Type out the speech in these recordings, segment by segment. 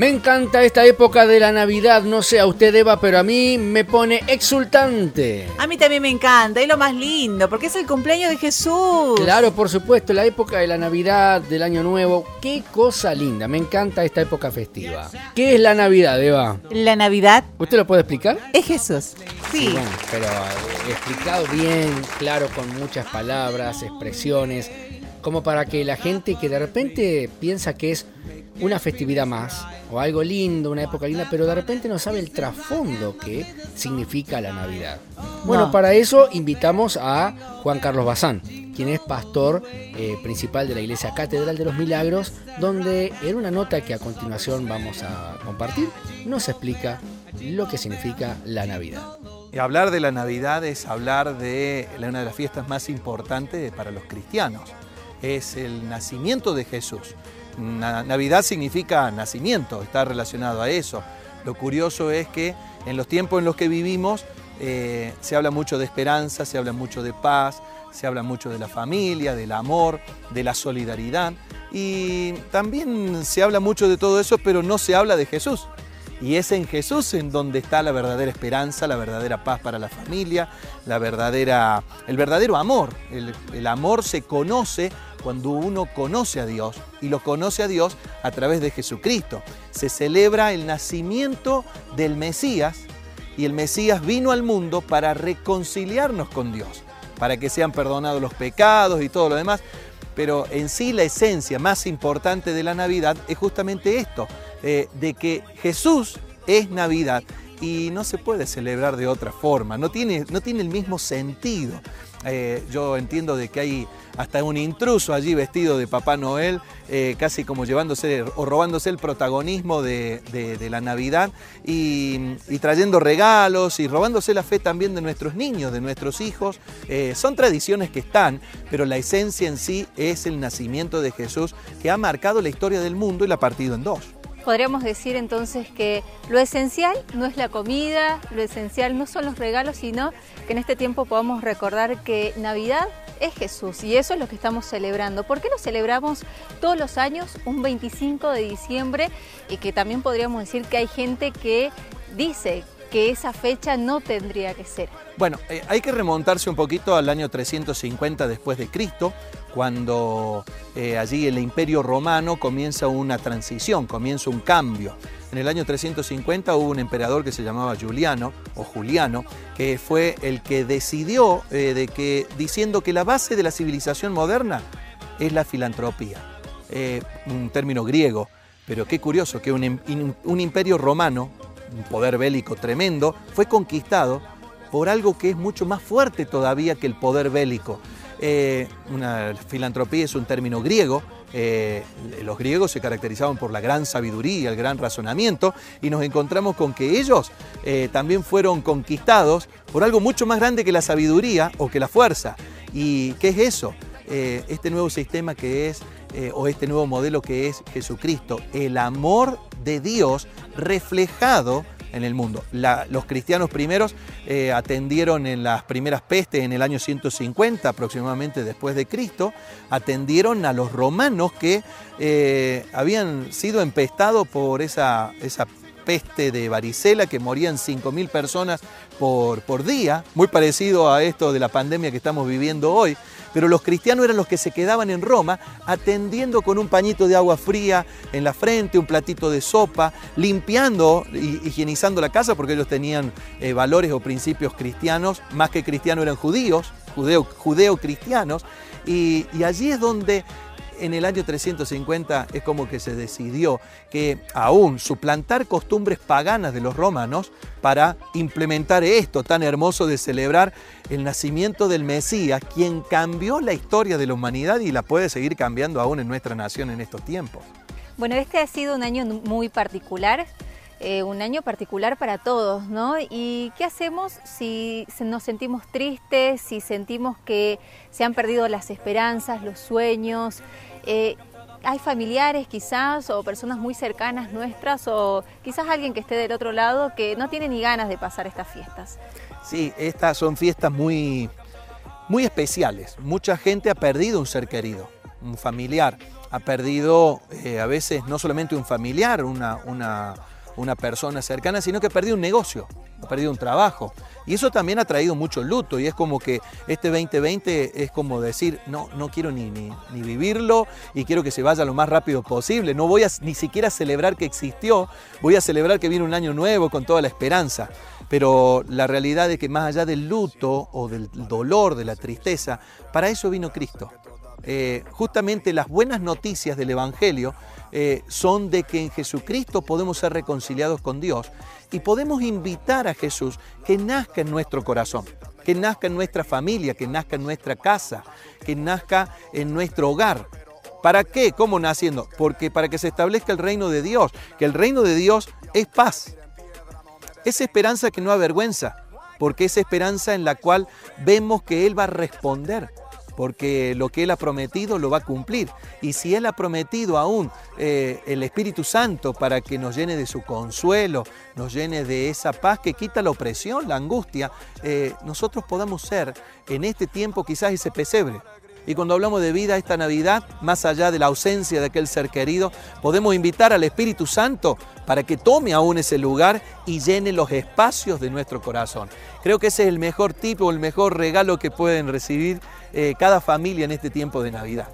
Me encanta esta época de la Navidad, no sé a usted Eva, pero a mí me pone exultante. A mí también me encanta, es lo más lindo, porque es el cumpleaños de Jesús. Claro, por supuesto, la época de la Navidad, del Año Nuevo, qué cosa linda, me encanta esta época festiva. ¿Qué es la Navidad, Eva? La Navidad ¿Usted lo puede explicar? es Jesús. Sí. bueno, pero eh, explicado bien, claro, con muchas palabras, expresiones, como para que la gente que de repente piensa que es una festividad más, o algo lindo, una época linda, pero de repente no sabe el trasfondo que significa la Navidad. Bueno, No. para eso invitamos a Juan Carlos Bazán, quien es pastor eh, principal de la Iglesia Catedral de los Milagros, donde en una nota que a continuación vamos a compartir, nos explica lo que significa la Navidad. Y hablar de la Navidad es hablar de la- una de las fiestas más importantes para los cristianos. Es el nacimiento de Jesús. Na- Navidad significa nacimiento, está relacionado a eso. Lo curioso es que en los tiempos en los que vivimos eh, se habla mucho de esperanza, se habla mucho de paz, se habla mucho de la familia, del amor, de la solidaridad. Y también se habla mucho de todo eso, pero no se habla de Jesús. Y es en Jesús en donde está la verdadera esperanza, la verdadera paz para la familia, la verdadera, el verdadero amor. El amor se conoce cuando uno conoce a Dios y lo conoce a Dios a través de Jesucristo. Se celebra el nacimiento del Mesías y el Mesías vino al mundo para reconciliarnos con Dios, para que sean perdonados los pecados y todo lo demás. Pero en sí la esencia más importante de la Navidad es justamente esto, eh, de que Jesús es Navidad y no se puede celebrar de otra forma, no tiene, no tiene el mismo sentido. Eh, yo entiendo de que hay hasta un intruso allí vestido de Papá Noel, eh, casi como llevándose o robándose el protagonismo de, la Navidad y, y trayendo regalos y robándose la fe también de nuestros niños, de nuestros hijos. Eh, son tradiciones que están, pero la esencia en sí es el nacimiento de Jesús que ha marcado la historia del mundo y la ha partido en dos. Podríamos decir entonces que lo esencial no es la comida, lo esencial no son los regalos, sino que en este tiempo podamos recordar que Navidad es Jesús y eso es lo que estamos celebrando. ¿Por qué lo celebramos todos los años un 25 de diciembre y que también podríamos decir que hay gente que dice que esa fecha no tendría que ser? Bueno, eh, hay que remontarse un poquito al año 350 después de Cristo, cuando eh, allí el Imperio Romano comienza una transición, comienza un cambio. En el año 350 hubo un emperador que se llamaba Juliano o Juliano, que fue el que decidió eh, de que diciendo que la base de la civilización moderna es la filantropía, un término griego, pero qué curioso que un imperio romano, un poder bélico tremendo, fue conquistado por algo que es mucho más fuerte todavía que el poder bélico. Eh, una filantropía es un término griego. eh, los griegos se caracterizaban por la gran sabiduría, el gran razonamiento, y nos encontramos con que ellos eh, también fueron conquistados por algo mucho más grande que la sabiduría o que la fuerza. ¿Y qué es eso? Este nuevo sistema que es, o este nuevo modelo que es Jesucristo, el amor de Dios reflejado en el mundo. Los cristianos primeros eh, atendieron en las primeras pestes en el año 150 aproximadamente después de Cristo, atendieron a los romanos que eh, habían sido empestados por esa, esa peste de varicela que morían 5.000 personas por, por día, muy parecido a esto de la pandemia que estamos viviendo hoy, pero los cristianos eran los que se quedaban en Roma atendiendo con un pañito de agua fría en la frente, un platito de sopa, limpiando y higienizando la casa porque ellos tenían eh, valores o principios cristianos, más que cristianos eran judíos, judeo, judeo-cristianos, y, y allí es donde en el año 350 es como que se decidió que aún suplantar costumbres paganas de los romanos para implementar esto tan hermoso de celebrar el nacimiento del Mesías, quien cambió la historia de la humanidad y la puede seguir cambiando aún en nuestra nación en estos tiempos. Bueno, este ha sido un año muy particular, eh, un año particular para todos, ¿no? ¿Y qué hacemos si nos sentimos tristes, si sentimos que se han perdido las esperanzas, los sueños? Eh, hay familiares quizás o personas muy cercanas nuestras o quizás alguien que esté del otro lado que no tiene ni ganas de pasar estas fiestas. Sí, estas son fiestas muy, muy especiales. Mucha gente ha perdido un ser querido, un familiar. ha perdido eh, a veces no solamente un familiar, una, una, una persona cercana, sino que ha perdido un negocio, ha perdido un trabajo. Y eso también ha traído mucho luto y es como que este 2020 es como decir, no, no quiero ni, ni, ni vivirlo y quiero que se vaya lo más rápido posible. No voy a ni siquiera celebrar que existió, voy a celebrar que viene un año nuevo con toda la esperanza. Pero la realidad es que más allá del luto o del dolor, de la tristeza, para eso vino Cristo. Eh, justamente las buenas noticias del Evangelio eh, son de que en Jesucristo podemos ser reconciliados con Dios y podemos invitar a Jesús que nazca en nuestro corazón, que nazca en nuestra familia, que nazca en nuestra casa, que nazca en nuestro hogar. ¿Para qué? ¿Cómo naciendo? Porque para que se establezca el reino de Dios, que el reino de Dios es paz, es esperanza que no avergüenza, porque es esperanza en la cual vemos que Él va a responder porque lo que Él ha prometido lo va a cumplir. Y si Él ha prometido aún eh, el Espíritu Santo para que nos llene de su consuelo, nos llene de esa paz que quita la opresión, la angustia, eh, nosotros podamos ser en este tiempo quizás ese pesebre. Y cuando hablamos de vida esta Navidad, más allá de la ausencia de aquel ser querido, podemos invitar al Espíritu Santo para que tome aún ese lugar y llene los espacios de nuestro corazón. Creo que ese es el mejor tipo, el mejor regalo que pueden recibir eh, cada familia en este tiempo de Navidad.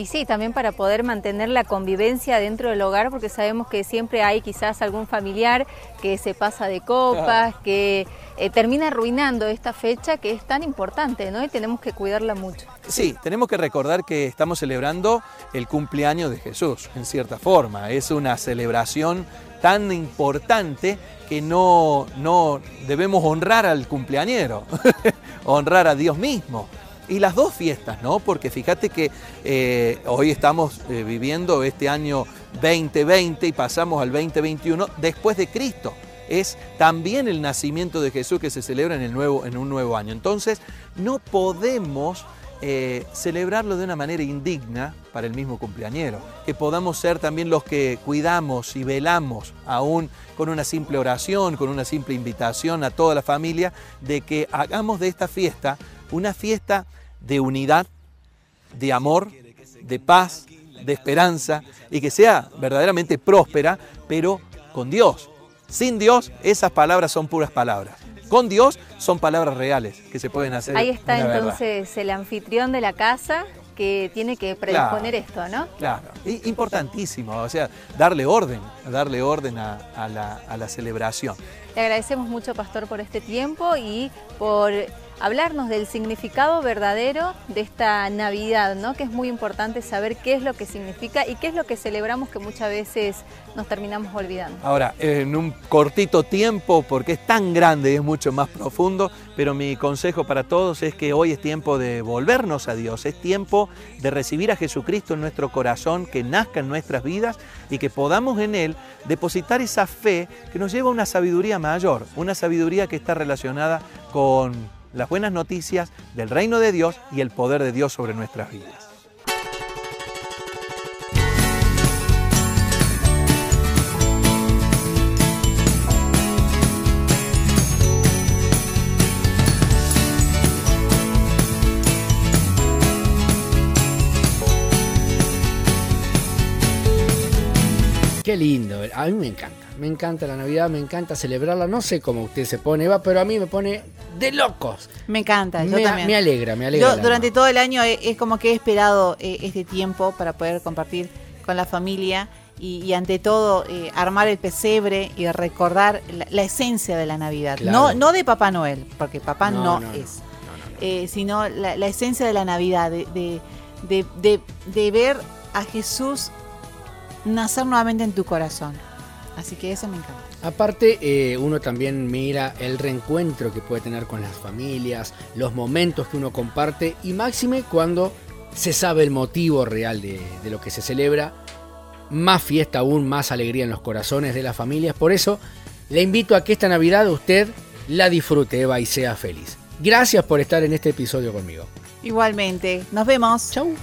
Y sí, también para poder mantener la convivencia dentro del hogar, porque sabemos que siempre hay quizás algún familiar que se pasa de copas, que eh, termina arruinando esta fecha que es tan importante, ¿no? Y tenemos que cuidarla mucho. Sí, tenemos que recordar que estamos celebrando el cumpleaños de Jesús, en cierta forma. Es una celebración tan importante que no, no debemos honrar al cumpleañero, honrar a Dios mismo y las dos fiestas, ¿no? Porque fíjate que eh, hoy estamos eh, viviendo este año 2020 y pasamos al 2021 después de Cristo. Es también el nacimiento de Jesús que se celebra en, el nuevo, en un nuevo año. Entonces, no podemos eh, celebrarlo de una manera indigna para el mismo cumpleañero. Que podamos ser también los que cuidamos y velamos, aún con una simple oración, con una simple invitación a toda la familia, de que hagamos de esta fiesta una fiesta de unidad, de amor, de paz, de esperanza y que sea verdaderamente próspera, pero con Dios. Sin Dios, esas palabras son puras palabras. Con Dios son palabras reales que se pueden hacer. Ahí está entonces el anfitrión de la casa que tiene que predisponer esto, ¿no? Claro, importantísimo, o sea, darle orden, darle orden a, la, a la celebración. Le agradecemos mucho, Pastor, por este tiempo y por hablarnos del significado verdadero de esta Navidad, ¿no? que es muy importante saber qué es lo que significa y qué es lo que celebramos que muchas veces nos terminamos olvidando. Ahora, en un cortito tiempo, porque es tan grande y es mucho más profundo, pero mi consejo para todos es que hoy es tiempo de volvernos a Dios, es tiempo de recibir a Jesucristo en nuestro corazón, que nazca en nuestras vidas y que podamos en Él depositar esa fe que nos lleva a una sabiduría mayor, una sabiduría que está relacionada con las buenas noticias del reino de Dios y el poder de Dios sobre nuestras vidas. Qué lindo, a mí me encanta, me encanta la Navidad, me encanta celebrarla, no sé cómo usted se pone, Eva, pero a mí me pone de locos. Me encanta, yo me, también. Me alegra, me alegra. Yo durante todo el año es como que he esperado eh, este tiempo para poder compartir con la familia y, ante todo eh, armar el pesebre y recordar la, esencia de la Navidad. No, no de Papá Noel, porque Papá no, es, eh, sino la, esencia de la Navidad, de, de ver a Jesús nacer nuevamente en tu corazón. Así que eso me encanta. Aparte, eh, uno también mira el reencuentro que puede tener con las familias, los momentos que uno comparte y máxime cuando se sabe el motivo real de, de lo que se celebra. Más fiesta aún, más alegría en los corazones de las familias. Por eso, le invito a que esta Navidad usted la disfrute, Eva, y sea feliz. Gracias por estar en este episodio conmigo. Igualmente. Nos vemos. Chau.